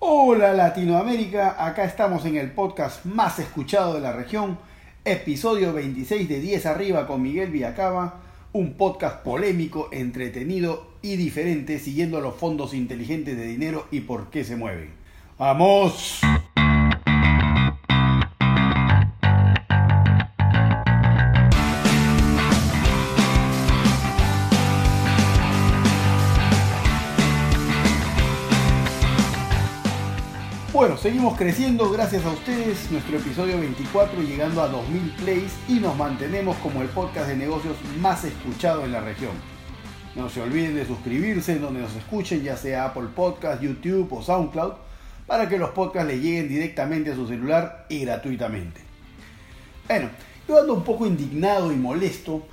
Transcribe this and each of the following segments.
Hola Latinoamérica, acá estamos en el podcast más escuchado de la región, episodio 26 de 10 arriba con Miguel Villacaba, un podcast polémico, entretenido y diferente siguiendo los fondos inteligentes de dinero y por qué se mueven. ¡Vamos! Seguimos creciendo gracias a ustedes, nuestro episodio 24 llegando a 2000 plays y nos mantenemos como el podcast de negocios más escuchado en la región. No se olviden de suscribirse en donde nos escuchen, ya sea Apple Podcast, YouTube o SoundCloud, para que los podcasts les lleguen directamente a su celular y gratuitamente. Bueno, yo ando un poco indignado y molesto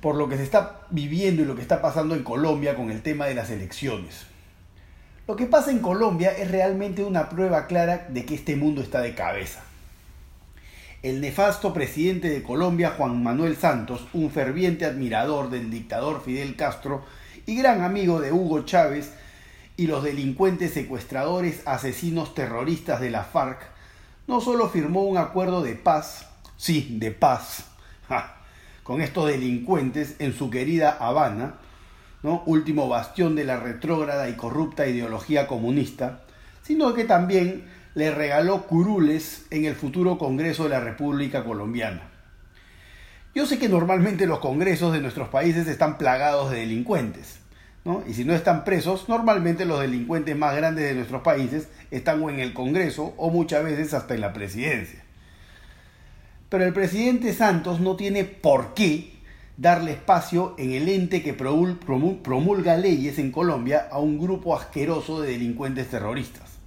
por lo que se está viviendo y lo que está pasando en Colombia con el tema de las elecciones. Lo que pasa en Colombia es realmente una prueba clara de que este mundo está de cabeza. El nefasto presidente de Colombia, Juan Manuel Santos, un ferviente admirador del dictador Fidel Castro y gran amigo de Hugo Chávez y los delincuentes secuestradores, asesinos terroristas de la FARC, no solo firmó un acuerdo de paz, sí, de paz, con estos delincuentes en su querida Habana, último bastión de la retrógrada y corrupta ideología comunista, sino que también le regaló curules en el futuro Congreso de la República Colombiana. Yo sé que normalmente los congresos de nuestros países están plagados de delincuentes, y si no están presos, normalmente los delincuentes más grandes de nuestros países están en el Congreso o muchas veces hasta en la presidencia. Pero el presidente Santos no tiene por qué darle espacio en el ente que promulga leyes en Colombia a un grupo asqueroso de delincuentes terroristas,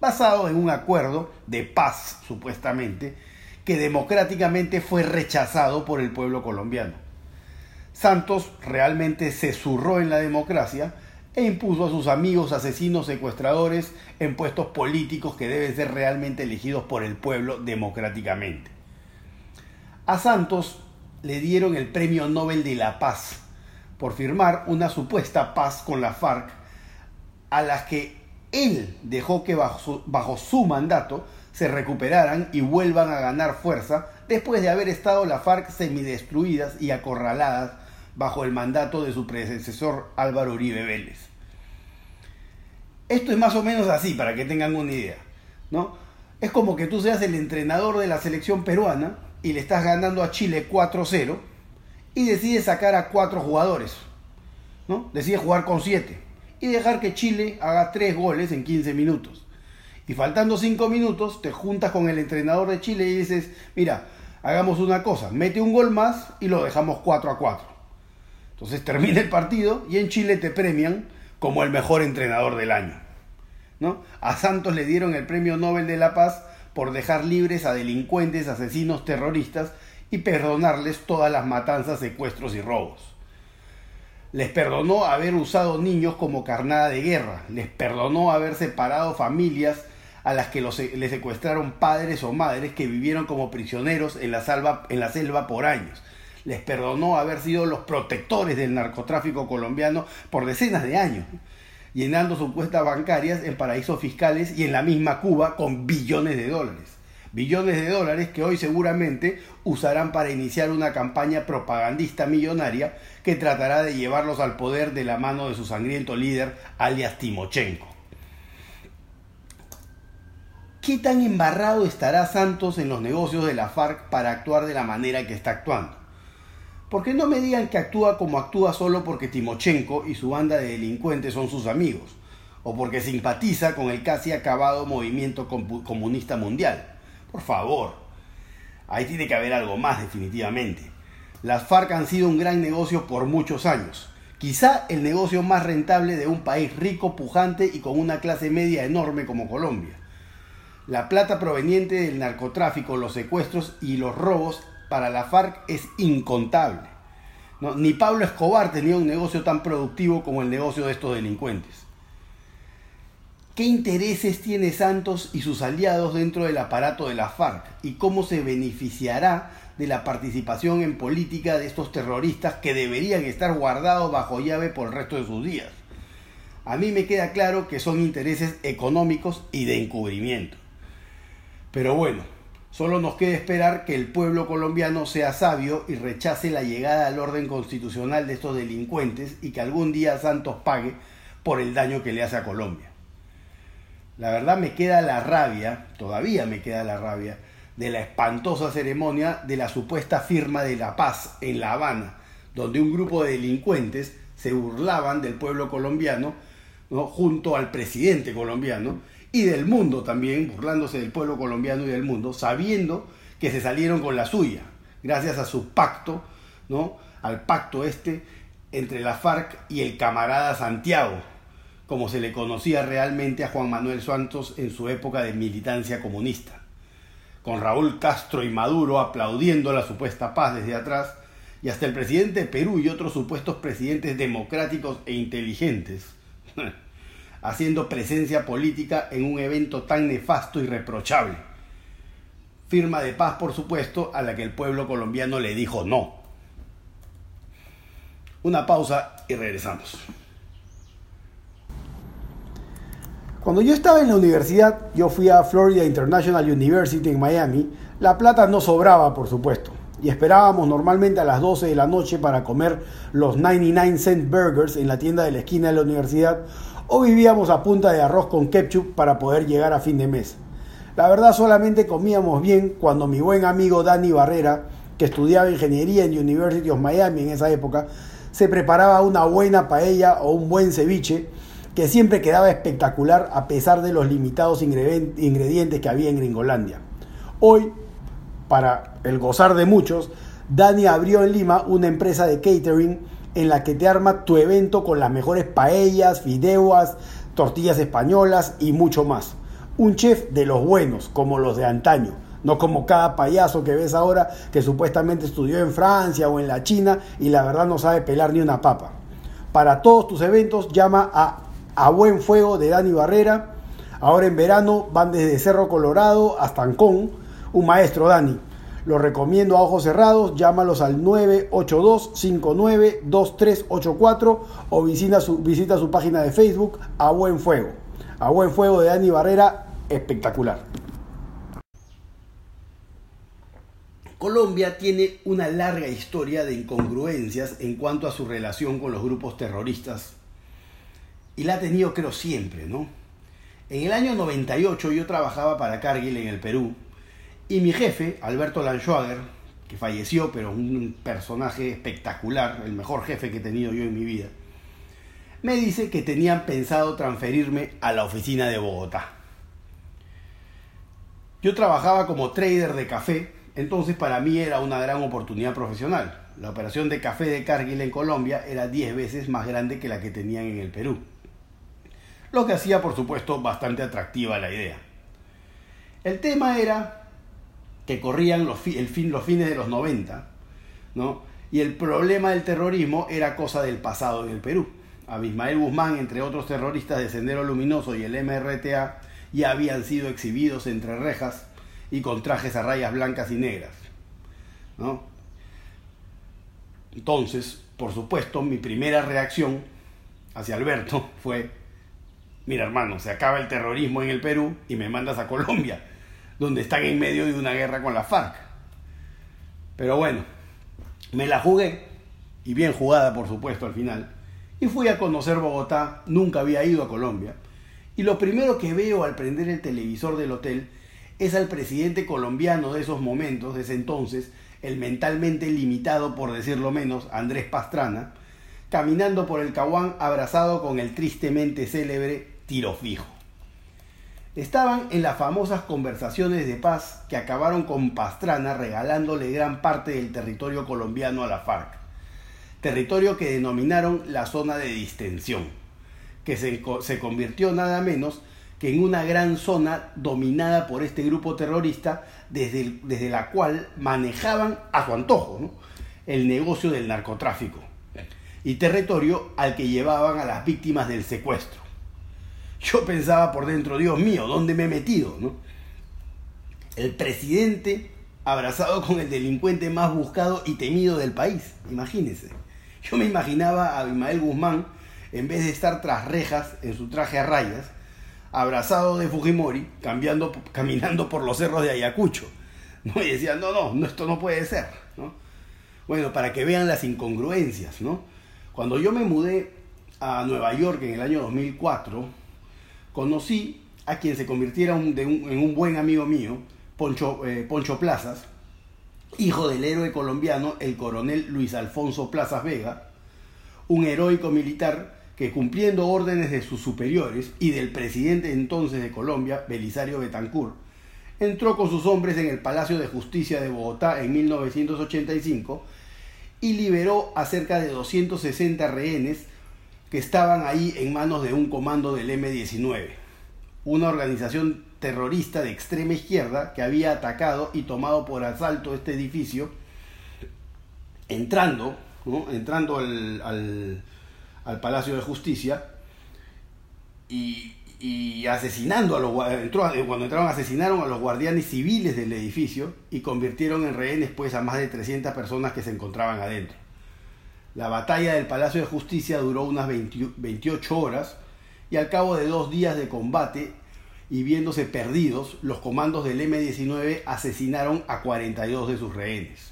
basado en un acuerdo de paz, supuestamente, que democráticamente fue rechazado por el pueblo colombiano. Santos realmente se zurró en la democracia e impuso a sus amigos asesinos secuestradores en puestos políticos que deben ser realmente elegidos por el pueblo democráticamente. A Santos le dieron el Premio Nobel de la Paz por firmar una supuesta paz con la FARC, a las que él dejó que bajo su, mandato se recuperaran y vuelvan a ganar fuerza después de haber estado la FARC semidestruidas y acorraladas bajo el mandato de su predecesor Álvaro Uribe Vélez. Esto es más o menos así, para que tengan una idea. ¿no? Es como que tú seas el entrenador de la selección peruana y le estás ganando a Chile 4-0 y decides sacar a cuatro jugadores. ¿no? Decides jugar con 7 y dejar que Chile haga 3 goles en 15 minutos. Y faltando 5 minutos, te juntas con el entrenador de Chile y dices, mira, hagamos una cosa, mete un gol más y lo dejamos 4 a 4. Entonces termina el partido y en Chile te premian como el mejor entrenador del año. ¿no? A Santos le dieron el Premio Nobel de la Paz por dejar libres a delincuentes, asesinos, terroristas y perdonarles todas las matanzas, secuestros y robos. Les perdonó haber usado niños como carnada de guerra, les perdonó haber separado familias a las que les secuestraron padres o madres que vivieron como prisioneros en la selva por años. Les perdonó haber sido los protectores del narcotráfico colombiano por decenas de años llenando sus cuentas bancarias en paraísos fiscales y en la misma Cuba con billones de dólares. Billones de dólares que hoy seguramente usarán para iniciar una campaña propagandista millonaria que tratará de llevarlos al poder de la mano de su sangriento líder, alias Timochenko. ¿Qué tan embarrado estará Santos en los negocios de la FARC para actuar de la manera que está actuando? Porque no me digan que actúa como actúa solo porque Timochenko y su banda de delincuentes son sus amigos, o porque simpatiza con el casi acabado movimiento comunista mundial. Por favor, ahí tiene que haber algo más definitivamente. Las FARC han sido un gran negocio por muchos años, quizá el negocio más rentable de un país rico, pujante y con una clase media enorme como Colombia. La plata proveniente del narcotráfico, los secuestros y los robos para la FARC es incontable. Ni Pablo Escobar tenía un negocio tan productivo como el negocio de estos delincuentes. ¿Qué intereses tiene Santos y sus aliados dentro del aparato de la FARC? ¿Y cómo se beneficiará de la participación en política de estos terroristas que deberían estar guardados bajo llave por el resto de sus días? a mí me queda claro que son intereses económicos y de encubrimiento. Pero bueno, solo nos queda esperar que el pueblo colombiano sea sabio y rechace la llegada al orden constitucional de estos delincuentes y que algún día Santos pague por el daño que le hace a Colombia. La verdad me queda la rabia, todavía me queda la rabia, de la espantosa ceremonia de la supuesta firma de la paz en La Habana, donde un grupo de delincuentes se burlaban del pueblo colombiano, ¿no? junto al presidente colombiano, y del mundo también, burlándose del pueblo colombiano y del mundo, sabiendo que se salieron con la suya, gracias a su pacto, ¿no? al pacto este entre la FARC y el camarada Santiago, como se le conocía realmente a Juan Manuel Santos en su época de militancia comunista. Con Raúl Castro y Maduro aplaudiendo la supuesta paz desde atrás, y hasta el presidente de Perú y otros supuestos presidentes democráticos e inteligentes, haciendo presencia política en un evento tan nefasto y reprochable. Firma de paz, por supuesto, a la que el pueblo colombiano le dijo no. Una pausa y regresamos. Cuando yo estaba en la universidad, yo fui a Florida International University en Miami, la plata no sobraba, por supuesto, y esperábamos normalmente a las 12 de la noche para comer los 99 cent burgers en la tienda de la esquina de la universidad, o vivíamos a punta de arroz con ketchup para poder llegar a fin de mes. La verdad solamente comíamos bien cuando mi buen amigo Danny Barrera, que estudiaba ingeniería en University of Miami en esa época, se preparaba una buena paella o un buen ceviche que siempre quedaba espectacular a pesar de los limitados ingredientes que había en Gringolandia. Hoy, para el gozar de muchos, Dani abrió en Lima una empresa de catering en la que te arma tu evento con las mejores paellas, fideos, tortillas españolas y mucho más. Un chef de los buenos, como los de antaño, no como cada payaso que ves ahora que supuestamente estudió en Francia o en la China y la verdad no sabe pelar ni una papa. Para todos tus eventos llama a a Buen Fuego de Dani Barrera. Ahora en verano van desde Cerro Colorado hasta Ancón. Un maestro, Dani. Lo recomiendo a ojos cerrados. Llámalos al 982-592384 o visita su, visita su página de Facebook A Buen Fuego. A Buen Fuego de Dani Barrera, espectacular. Colombia tiene una larga historia de incongruencias en cuanto a su relación con los grupos terroristas y la ha tenido creo siempre, ¿no? En el año 98 yo trabajaba para Cargill en el Perú y mi jefe, Alberto Lanschwager, que falleció, pero un personaje espectacular, el mejor jefe que he tenido yo en mi vida, me dice que tenían pensado transferirme a la oficina de Bogotá. Yo trabajaba como trader de café, entonces para mí era una gran oportunidad profesional. La operación de café de Cargill en Colombia era 10 veces más grande que la que tenían en el Perú lo que hacía por supuesto bastante atractiva la idea. El tema era que corrían los, el fin, los fines de los 90, ¿no? y el problema del terrorismo era cosa del pasado en el Perú. Abismael Guzmán, entre otros terroristas de Sendero Luminoso y el MRTA, ya habían sido exhibidos entre rejas y con trajes a rayas blancas y negras. ¿no? Entonces, por supuesto, mi primera reacción hacia Alberto fue mira hermano, se acaba el terrorismo en el Perú y me mandas a Colombia, donde están en medio de una guerra con la FARC. Pero bueno, me la jugué, y bien jugada por supuesto al final, y fui a conocer Bogotá, nunca había ido a Colombia, y lo primero que veo al prender el televisor del hotel es al presidente colombiano de esos momentos, de ese entonces, el mentalmente limitado, por decirlo menos, Andrés Pastrana, caminando por el Caguán abrazado con el tristemente célebre tiro fijo. Estaban en las famosas conversaciones de paz que acabaron con Pastrana regalándole gran parte del territorio colombiano a la FARC, territorio que denominaron la zona de distensión, que se, se convirtió nada menos que en una gran zona dominada por este grupo terrorista desde, desde la cual manejaban a su antojo el negocio del narcotráfico y territorio al que llevaban a las víctimas del secuestro. Yo pensaba por dentro, Dios mío, ¿dónde me he metido? ¿no? El presidente abrazado con el delincuente más buscado y temido del país, imagínense. Yo me imaginaba a Abimael Guzmán en vez de estar tras rejas en su traje a rayas, abrazado de Fujimori, caminando por los cerros de Ayacucho. ¿no? Y decían, no, no, esto no puede ser. ¿no? Bueno, para que vean las incongruencias. ¿no? Cuando yo me mudé a Nueva York en el año 2004, conocí a quien se convirtiera en un buen amigo mío, Poncho, eh, Poncho Plazas, hijo del héroe colombiano, el coronel Luis Alfonso Plazas Vega, un heroico militar que cumpliendo órdenes de sus superiores y del presidente entonces de Colombia, Belisario Betancourt, entró con sus hombres en el Palacio de Justicia de Bogotá en 1985 y liberó a cerca de 260 rehenes que estaban ahí en manos de un comando del M-19, una organización terrorista de extrema izquierda que había atacado y tomado por asalto este edificio, entrando, entrando al, Palacio de Justicia y, asesinando a los cuando entraron asesinaron a los guardianes civiles del edificio y convirtieron en rehenes pues a más de 300 personas que se encontraban adentro. La batalla del Palacio de Justicia duró unas 28 horas y al cabo de dos días de combate y viéndose perdidos, los comandos del M-19 asesinaron a 42 de sus rehenes.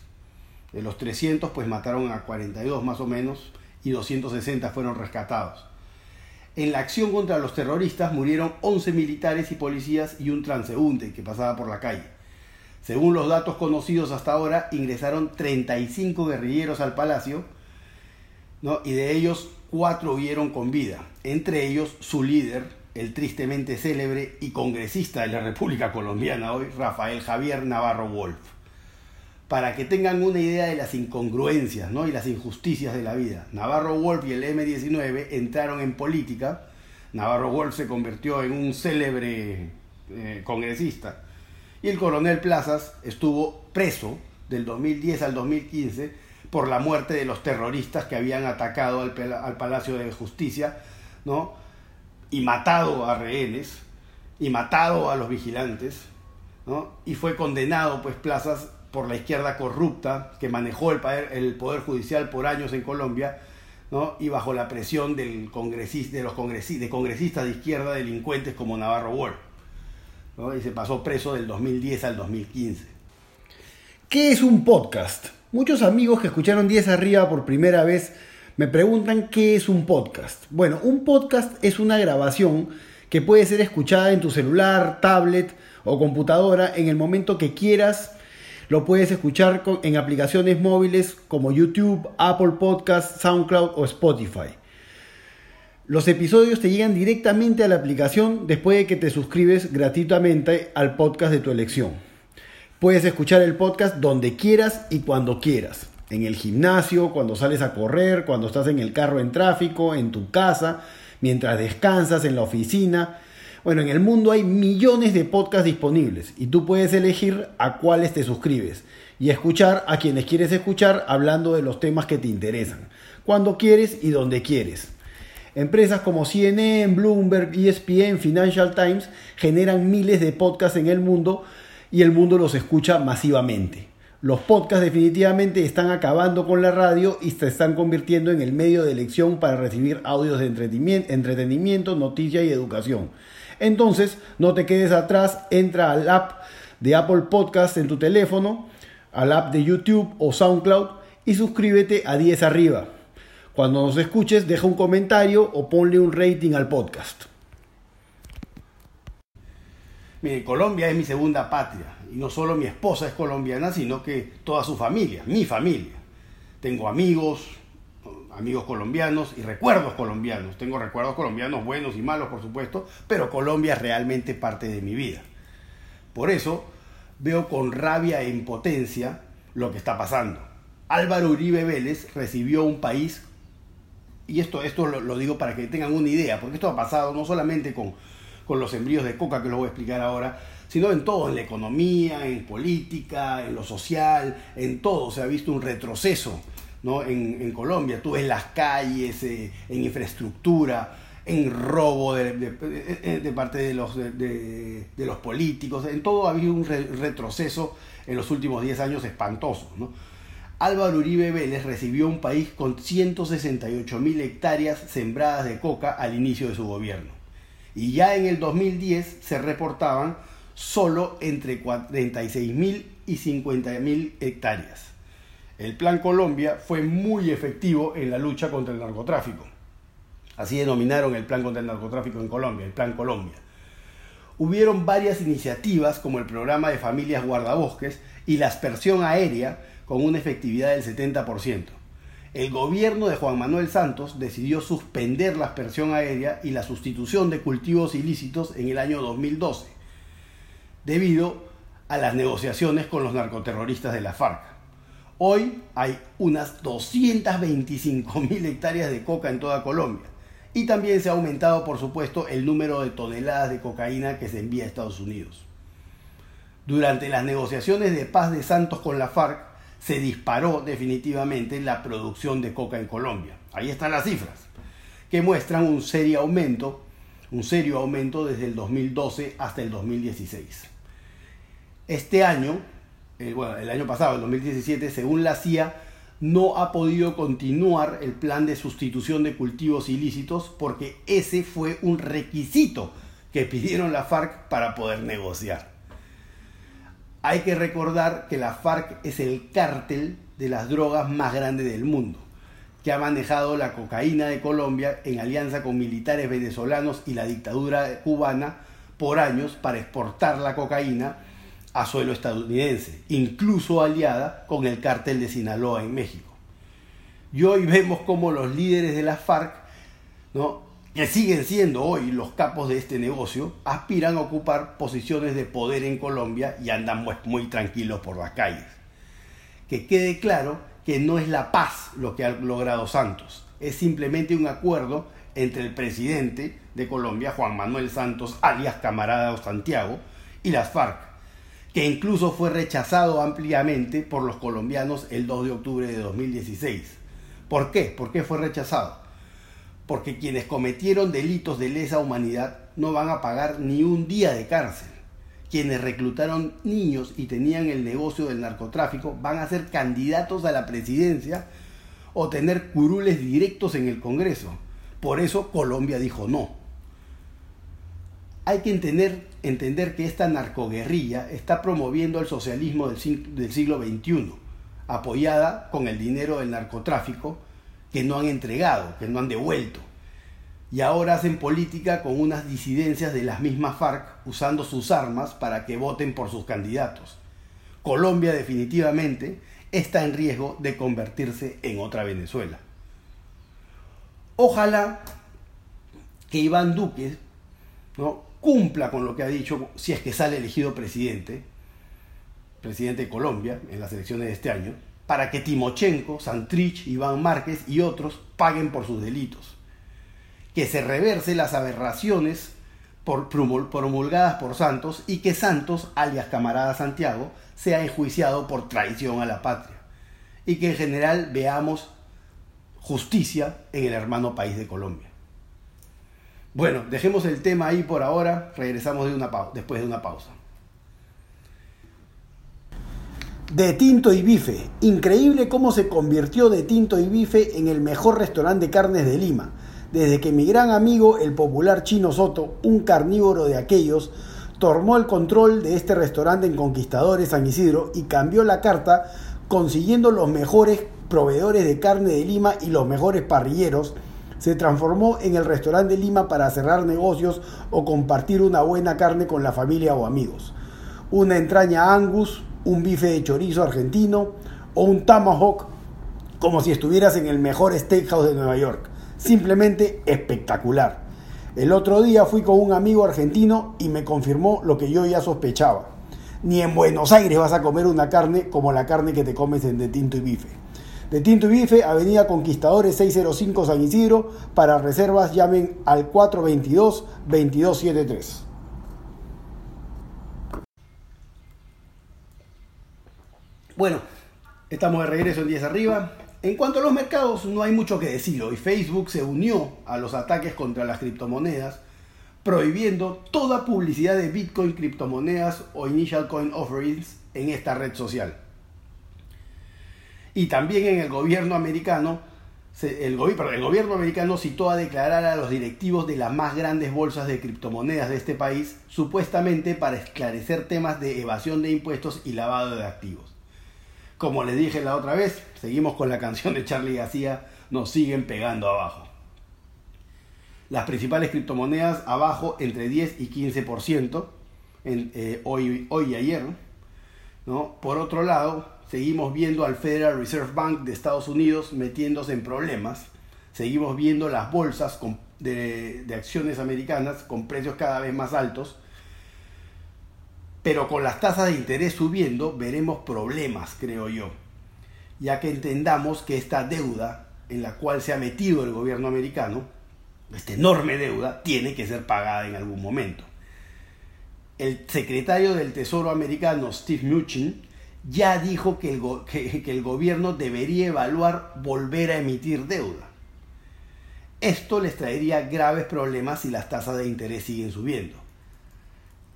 De los 300, pues mataron a 42 más o menos y 260 fueron rescatados. En la acción contra los terroristas murieron 11 militares y policías y un transeúnte que pasaba por la calle. Según los datos conocidos hasta ahora, ingresaron 35 guerrilleros al palacio y de ellos cuatro huyeron con vida, entre ellos su líder, el tristemente célebre y congresista de la República Colombiana hoy, Rafael Javier Navarro Wolf. Para que tengan una idea de las incongruencias ¿no? y las injusticias de la vida, Navarro Wolf y el M-19 entraron en política. Navarro Wolf se convirtió en un célebre eh, congresista y el coronel Plazas estuvo preso del 2010 al 2015 por la muerte de los terroristas que habían atacado al, al Palacio de Justicia, ¿no? y matado a rehenes y matado a los vigilantes, ¿no? y fue condenado, pues, Plazas por la izquierda corrupta que manejó el poder, el poder judicial por años en Colombia, ¿no? y bajo la presión del de los congresistas, de de izquierda delincuentes como Navarro Wolf. ¿no? Y se pasó preso del 2010 al 2015. ¿Qué es un podcast? Muchos amigos que escucharon 10 arriba por primera vez me preguntan qué es un podcast. Bueno, un podcast es una grabación que puede ser escuchada en tu celular, tablet o computadora en el momento que quieras. Lo puedes escuchar en aplicaciones móviles como YouTube, Apple Podcasts, SoundCloud o Spotify. Los episodios te llegan directamente a la aplicación después de que te suscribes gratuitamente al podcast de tu elección. Puedes escuchar el podcast donde quieras y cuando quieras en el gimnasio, cuando sales a correr, cuando estás en el carro en tráfico, en tu casa, mientras descansas, en la oficina. Bueno, en el mundo hay millones de podcasts disponibles y tú puedes elegir a cuáles te suscribes y escuchar a quienes quieres escuchar hablando de los temas que te interesan, cuando quieres y donde quieres. Empresas como CNN, Bloomberg, ESPN, Financial Times generan miles de podcasts en el mundo y el mundo los escucha masivamente. Los podcasts definitivamente están acabando con la radio y se están convirtiendo en el medio de elección para recibir audios de entretenimiento, noticia y educación. Entonces, no te quedes atrás, entra al app de Apple Podcast en tu teléfono, al app de YouTube o SoundCloud y suscríbete a 10 arriba. Cuando nos escuches, deja un comentario o ponle un rating al podcast. Colombia es mi segunda patria y no solo mi esposa es colombiana, sino que toda su familia, mi familia. Tengo amigos, amigos colombianos y recuerdos colombianos. Tengo recuerdos colombianos buenos y malos, por supuesto, pero Colombia es realmente parte de mi vida. Por eso veo con rabia e impotencia lo que está pasando. Álvaro Uribe Vélez recibió un país, y esto, esto lo, lo digo para que tengan una idea, porque esto ha pasado no solamente con, con los embrios de coca, que lo voy a explicar ahora, sino en todo, en la economía, en política, en lo social, en todo se ha visto un retroceso ¿no? en, Colombia. Tú ves las calles, eh, en infraestructura, en robo de, parte de los, de, los políticos, en todo ha habido un retroceso en los últimos 10 años espantoso. Álvaro Uribe Vélez recibió un país con 168 mil hectáreas sembradas de coca al inicio de su gobierno. Y ya en el 2010 se reportaban solo entre 46 mil y 50 mil hectáreas. El Plan Colombia fue muy efectivo en la lucha contra el narcotráfico. Así denominaron el Plan contra el narcotráfico en Colombia, el Plan Colombia. Hubieron varias iniciativas como el programa de familias guardabosques y la aspersión aérea con una efectividad del 70%. El gobierno de Juan Manuel Santos decidió suspender la aspersión aérea y la sustitución de cultivos ilícitos en el año 2012, debido a las negociaciones con los narcoterroristas de la FARC. Hoy hay unas 225 mil hectáreas de coca en toda Colombia y también se ha aumentado, por supuesto, el número de toneladas de cocaína que se envía a Estados Unidos. Durante las negociaciones de paz de Santos con la FARC, se disparó definitivamente la producción de coca en Colombia. Ahí están las cifras, que muestran un serio aumento, un serio aumento desde el 2012 hasta el 2016. Este año, el, bueno, el año pasado, el 2017, según la CIA, no ha podido continuar el plan de sustitución de cultivos ilícitos porque ese fue un requisito que pidieron la FARC para poder negociar. Hay que recordar que la FARC es el cártel de las drogas más grande del mundo, que ha manejado la cocaína de Colombia en alianza con militares venezolanos y la dictadura cubana por años para exportar la cocaína a suelo estadounidense, incluso aliada con el cártel de Sinaloa en México. Y hoy vemos cómo los líderes de la FARC ¿no? Que siguen siendo hoy los capos de este negocio, aspiran a ocupar posiciones de poder en Colombia y andan muy tranquilos por las calles. Que quede claro que no es la paz lo que ha logrado Santos, es simplemente un acuerdo entre el presidente de Colombia, Juan Manuel Santos, alias Camarada Santiago, y las FARC, que incluso fue rechazado ampliamente por los colombianos el 2 de octubre de 2016. ¿Por qué? ¿Por qué fue rechazado? Porque quienes cometieron delitos de lesa humanidad no van a pagar ni un día de cárcel. Quienes reclutaron niños y tenían el negocio del narcotráfico van a ser candidatos a la presidencia o tener curules directos en el Congreso. Por eso Colombia dijo no. Hay que entender, entender que esta narcoguerrilla está promoviendo el socialismo del, del siglo XXI, apoyada con el dinero del narcotráfico que no han entregado, que no han devuelto. Y ahora hacen política con unas disidencias de las mismas FARC usando sus armas para que voten por sus candidatos. Colombia definitivamente está en riesgo de convertirse en otra Venezuela. Ojalá que Iván Duque ¿no? cumpla con lo que ha dicho si es que sale elegido presidente, presidente de Colombia en las elecciones de este año, para que Timochenko, Santrich, Iván Márquez y otros paguen por sus delitos. Que se reverse las aberraciones por, promulgadas por Santos y que Santos, alias camarada Santiago, sea enjuiciado por traición a la patria. Y que en general veamos justicia en el hermano país de Colombia. Bueno, dejemos el tema ahí por ahora, regresamos después de una pausa. De Tinto y Bife. Increíble cómo se convirtió De Tinto y Bife en el mejor restaurante de carnes de Lima. Desde que mi gran amigo, el popular Chino Soto, un carnívoro de aquellos, tomó el control de este restaurante en Conquistadores San Isidro y cambió la carta consiguiendo los mejores proveedores de carne de Lima y los mejores parrilleros, se transformó en el restaurante de Lima para cerrar negocios o compartir una buena carne con la familia o amigos. Una entraña angus, un bife de chorizo argentino o un tomahawk como si estuvieras en el mejor steakhouse de Nueva York. Simplemente espectacular. El otro día fui con un amigo argentino y me confirmó lo que yo ya sospechaba. Ni en Buenos Aires vas a comer una carne como la carne que te comes en De Tinto y Bife. De Tinto y Bife, Avenida Conquistadores 605 San Isidro. Para reservas llamen al 422-2273. Bueno, estamos de regreso en 10 arriba. En cuanto a los mercados, no hay mucho que decir. Hoy Facebook se unió a los ataques contra las criptomonedas, prohibiendo toda publicidad de Bitcoin, criptomonedas o Initial Coin Offerings en esta red social. Y también en el gobierno americano, el, el gobierno americano citó a declarar a los directivos de las más grandes bolsas de criptomonedas de este país, supuestamente para esclarecer temas de evasión de impuestos y lavado de activos. Como les dije la otra vez, seguimos con la canción de Charlie García, nos siguen pegando abajo. Las principales criptomonedas abajo entre 10 y 15% en, eh, hoy, hoy y ayer. ¿no? Por otro lado, seguimos viendo al Federal Reserve Bank de Estados Unidos metiéndose en problemas. Seguimos viendo las bolsas de, de acciones americanas con precios cada vez más altos. Pero con las tasas de interés subiendo veremos problemas, creo yo. Ya que entendamos que esta deuda en la cual se ha metido el gobierno americano, esta enorme deuda, tiene que ser pagada en algún momento. El secretario del Tesoro americano, Steve Mnuchin, ya dijo que el, que el gobierno debería evaluar volver a emitir deuda. Esto les traería graves problemas si las tasas de interés siguen subiendo.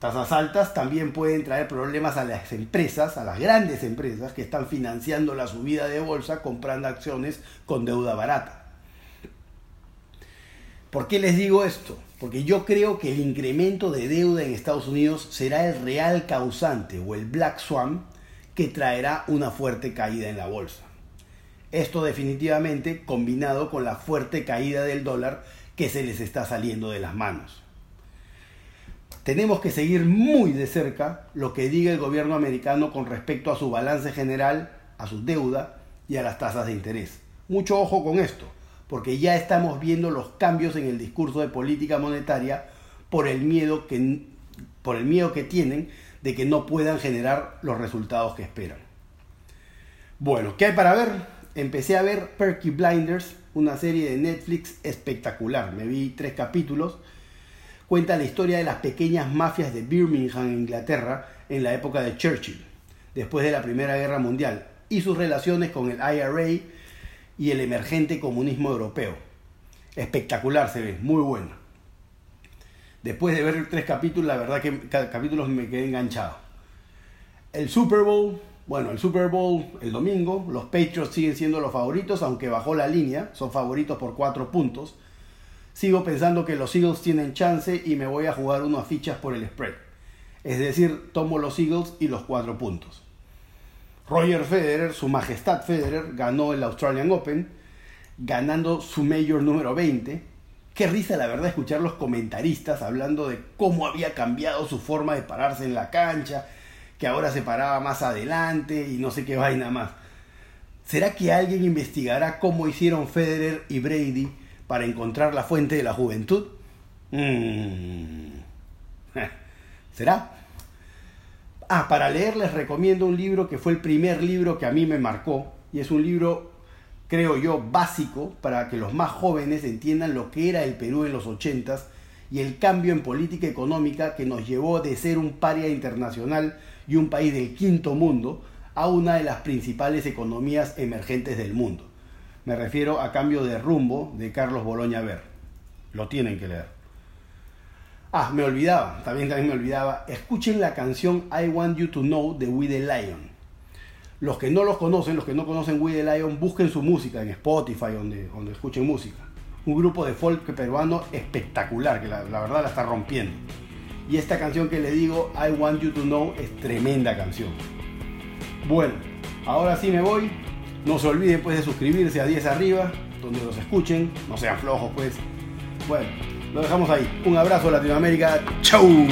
Tasas altas también pueden traer problemas a las empresas, a las grandes empresas que están financiando la subida de bolsa comprando acciones con deuda barata. ¿Por qué les digo esto? Porque yo creo que el incremento de deuda en Estados Unidos será el real causante o el black swan que traerá una fuerte caída en la bolsa. Esto definitivamente combinado con la fuerte caída del dólar que se les está saliendo de las manos tenemos que seguir muy de cerca lo que diga el gobierno americano con respecto a su balance general, a su deuda y a las tasas de interés. Mucho ojo con esto, porque ya estamos viendo los cambios en el discurso de política monetaria por el miedo que, por el miedo que tienen de que no puedan generar los resultados que esperan. Bueno, ¿qué hay para ver? Empecé a ver Perky Blinders, una serie de Netflix espectacular. Me vi tres capítulos cuenta la historia de las pequeñas mafias de Birmingham, Inglaterra, en la época de Churchill, después de la Primera Guerra Mundial, y sus relaciones con el IRA y el emergente comunismo europeo. Espectacular se ve, muy bueno. Después de ver tres capítulos, la verdad que cada capítulo me quedé enganchado. El Super Bowl, bueno, el Super Bowl el domingo, los Patriots siguen siendo los favoritos, aunque bajó la línea, son favoritos por cuatro puntos sigo pensando que los Eagles tienen chance y me voy a jugar unas fichas por el spread. Es decir, tomo los Eagles y los cuatro puntos. Roger Federer, su majestad Federer, ganó el Australian Open, ganando su mayor número 20. Qué risa la verdad escuchar los comentaristas hablando de cómo había cambiado su forma de pararse en la cancha, que ahora se paraba más adelante y no sé qué vaina más. ¿Será que alguien investigará cómo hicieron Federer y Brady para encontrar la fuente de la juventud? Mm. ¿Será? Ah, para leer les recomiendo un libro que fue el primer libro que a mí me marcó y es un libro, creo yo, básico para que los más jóvenes entiendan lo que era el Perú en los ochentas y el cambio en política económica que nos llevó de ser un paria internacional y un país del quinto mundo a una de las principales economías emergentes del mundo. Me refiero a Cambio de Rumbo de Carlos Boloña Ver. Lo tienen que leer. Ah, me olvidaba, también, también me olvidaba. Escuchen la canción I Want You to Know de We the Lion. Los que no los conocen, los que no conocen We the Lion, busquen su música en Spotify, donde, donde escuchen música. Un grupo de folk peruano espectacular, que la, la verdad la está rompiendo. Y esta canción que le digo, I Want You to Know, es tremenda canción. Bueno, ahora sí me voy. No se olviden pues de suscribirse a 10 arriba, donde los escuchen, no sean flojos pues. Bueno, lo dejamos ahí. Un abrazo Latinoamérica. ¡Chau!